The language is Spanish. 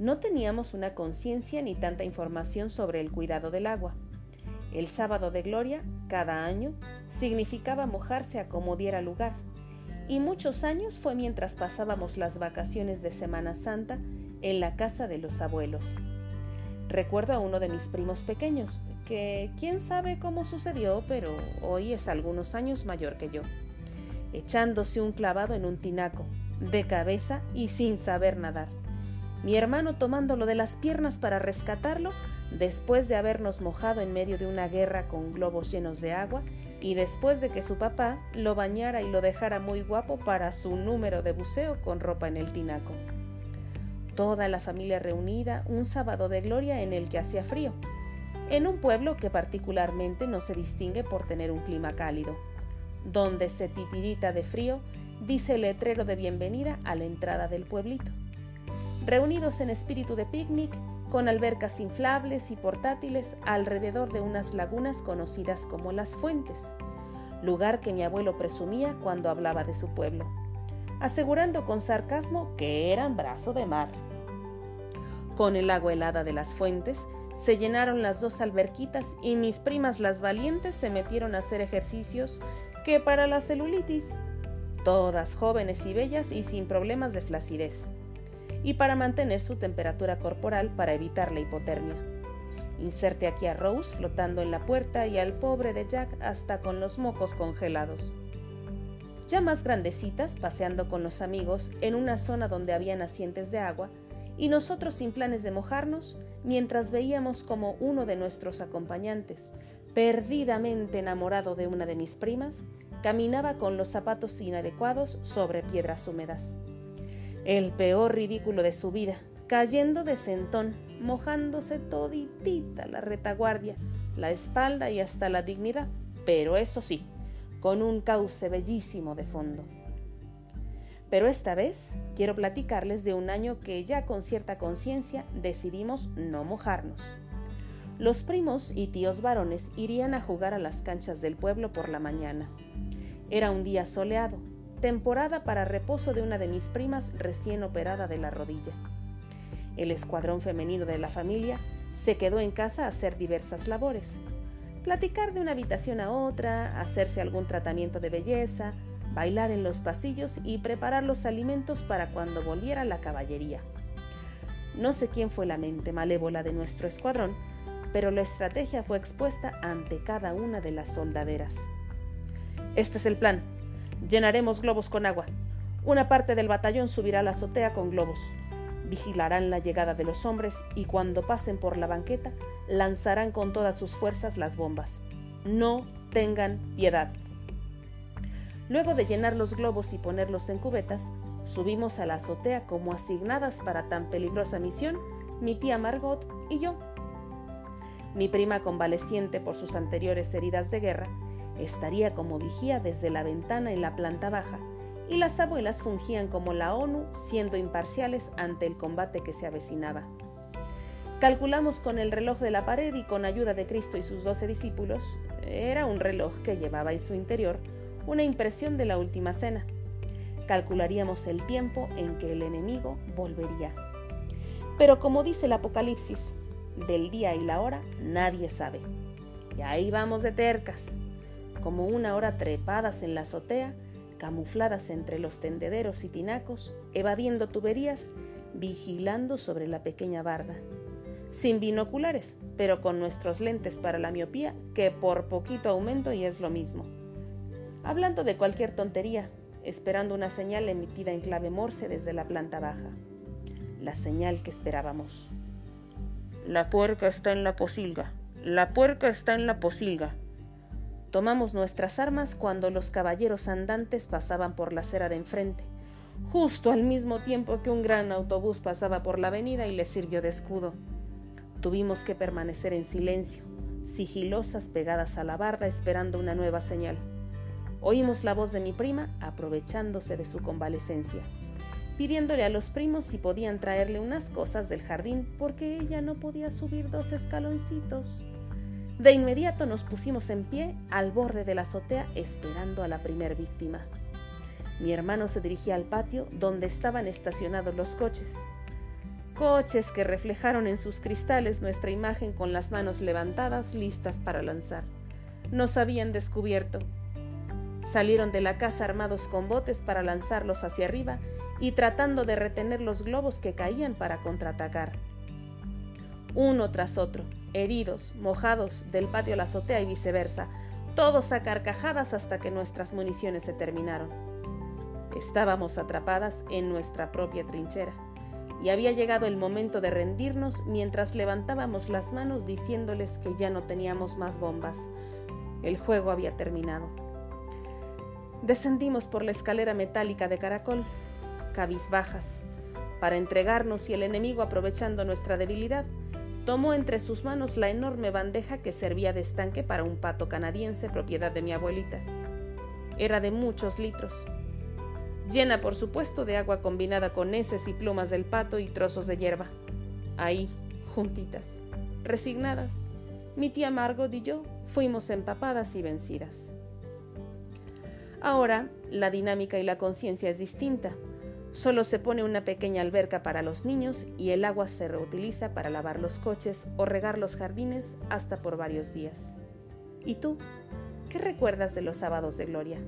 No teníamos una conciencia ni tanta información sobre el cuidado del agua. El sábado de gloria, cada año, significaba mojarse a como diera lugar, y muchos años fue mientras pasábamos las vacaciones de Semana Santa en la casa de los abuelos. Recuerdo a uno de mis primos pequeños, que quién sabe cómo sucedió, pero hoy es algunos años mayor que yo, echándose un clavado en un tinaco, de cabeza y sin saber nadar. Mi hermano tomándolo de las piernas para rescatarlo, después de habernos mojado en medio de una guerra con globos llenos de agua y después de que su papá lo bañara y lo dejara muy guapo para su número de buceo con ropa en el tinaco. Toda la familia reunida un sábado de gloria en el que hacía frío, en un pueblo que particularmente no se distingue por tener un clima cálido, donde se titirita de frío, dice el letrero de bienvenida a la entrada del pueblito. Reunidos en espíritu de picnic, con albercas inflables y portátiles alrededor de unas lagunas conocidas como las fuentes, lugar que mi abuelo presumía cuando hablaba de su pueblo, asegurando con sarcasmo que eran brazo de mar. Con el agua helada de las fuentes, se llenaron las dos alberquitas y mis primas las valientes se metieron a hacer ejercicios que para la celulitis, todas jóvenes y bellas y sin problemas de flacidez, y para mantener su temperatura corporal para evitar la hipotermia. Inserte aquí a Rose flotando en la puerta y al pobre de Jack hasta con los mocos congelados. Ya más grandecitas, paseando con los amigos en una zona donde había nacientes de agua, y nosotros sin planes de mojarnos, mientras veíamos como uno de nuestros acompañantes, perdidamente enamorado de una de mis primas, caminaba con los zapatos inadecuados sobre piedras húmedas. El peor ridículo de su vida, cayendo de sentón, mojándose toditita la retaguardia, la espalda y hasta la dignidad, pero eso sí, con un cauce bellísimo de fondo. Pero esta vez quiero platicarles de un año que ya con cierta conciencia decidimos no mojarnos. Los primos y tíos varones irían a jugar a las canchas del pueblo por la mañana. Era un día soleado, temporada para reposo de una de mis primas recién operada de la rodilla. El escuadrón femenino de la familia se quedó en casa a hacer diversas labores. Platicar de una habitación a otra, hacerse algún tratamiento de belleza, bailar en los pasillos y preparar los alimentos para cuando volviera la caballería. No sé quién fue la mente malévola de nuestro escuadrón, pero la estrategia fue expuesta ante cada una de las soldaderas. Este es el plan. Llenaremos globos con agua. Una parte del batallón subirá a la azotea con globos. Vigilarán la llegada de los hombres y cuando pasen por la banqueta lanzarán con todas sus fuerzas las bombas. No tengan piedad. Luego de llenar los globos y ponerlos en cubetas, subimos a la azotea como asignadas para tan peligrosa misión mi tía Margot y yo. Mi prima convaleciente por sus anteriores heridas de guerra estaría como vigía desde la ventana en la planta baja y las abuelas fungían como la ONU siendo imparciales ante el combate que se avecinaba. Calculamos con el reloj de la pared y con ayuda de Cristo y sus doce discípulos, era un reloj que llevaba en su interior una impresión de la última cena. Calcularíamos el tiempo en que el enemigo volvería. Pero como dice el Apocalipsis, del día y la hora nadie sabe. Y ahí vamos de tercas, como una hora trepadas en la azotea, camufladas entre los tendederos y tinacos, evadiendo tuberías, vigilando sobre la pequeña barda. Sin binoculares, pero con nuestros lentes para la miopía, que por poquito aumento y es lo mismo hablando de cualquier tontería, esperando una señal emitida en clave morse desde la planta baja. La señal que esperábamos. La puerca está en la posilga. La puerca está en la posilga. Tomamos nuestras armas cuando los caballeros andantes pasaban por la acera de enfrente, justo al mismo tiempo que un gran autobús pasaba por la avenida y les sirvió de escudo. Tuvimos que permanecer en silencio, sigilosas pegadas a la barda esperando una nueva señal. Oímos la voz de mi prima aprovechándose de su convalecencia, pidiéndole a los primos si podían traerle unas cosas del jardín porque ella no podía subir dos escaloncitos. De inmediato nos pusimos en pie al borde de la azotea esperando a la primer víctima. Mi hermano se dirigía al patio donde estaban estacionados los coches. coches que reflejaron en sus cristales nuestra imagen con las manos levantadas listas para lanzar. Nos habían descubierto. Salieron de la casa armados con botes para lanzarlos hacia arriba y tratando de retener los globos que caían para contraatacar. Uno tras otro, heridos, mojados, del patio a la azotea y viceversa, todos a carcajadas hasta que nuestras municiones se terminaron. Estábamos atrapadas en nuestra propia trinchera y había llegado el momento de rendirnos mientras levantábamos las manos diciéndoles que ya no teníamos más bombas. El juego había terminado. Descendimos por la escalera metálica de caracol, cabizbajas, para entregarnos y el enemigo, aprovechando nuestra debilidad, tomó entre sus manos la enorme bandeja que servía de estanque para un pato canadiense propiedad de mi abuelita. Era de muchos litros, llena por supuesto de agua combinada con heces y plumas del pato y trozos de hierba. Ahí, juntitas, resignadas, mi tía Margot y yo fuimos empapadas y vencidas. Ahora, la dinámica y la conciencia es distinta. Solo se pone una pequeña alberca para los niños y el agua se reutiliza para lavar los coches o regar los jardines hasta por varios días. ¿Y tú? ¿Qué recuerdas de los sábados de gloria?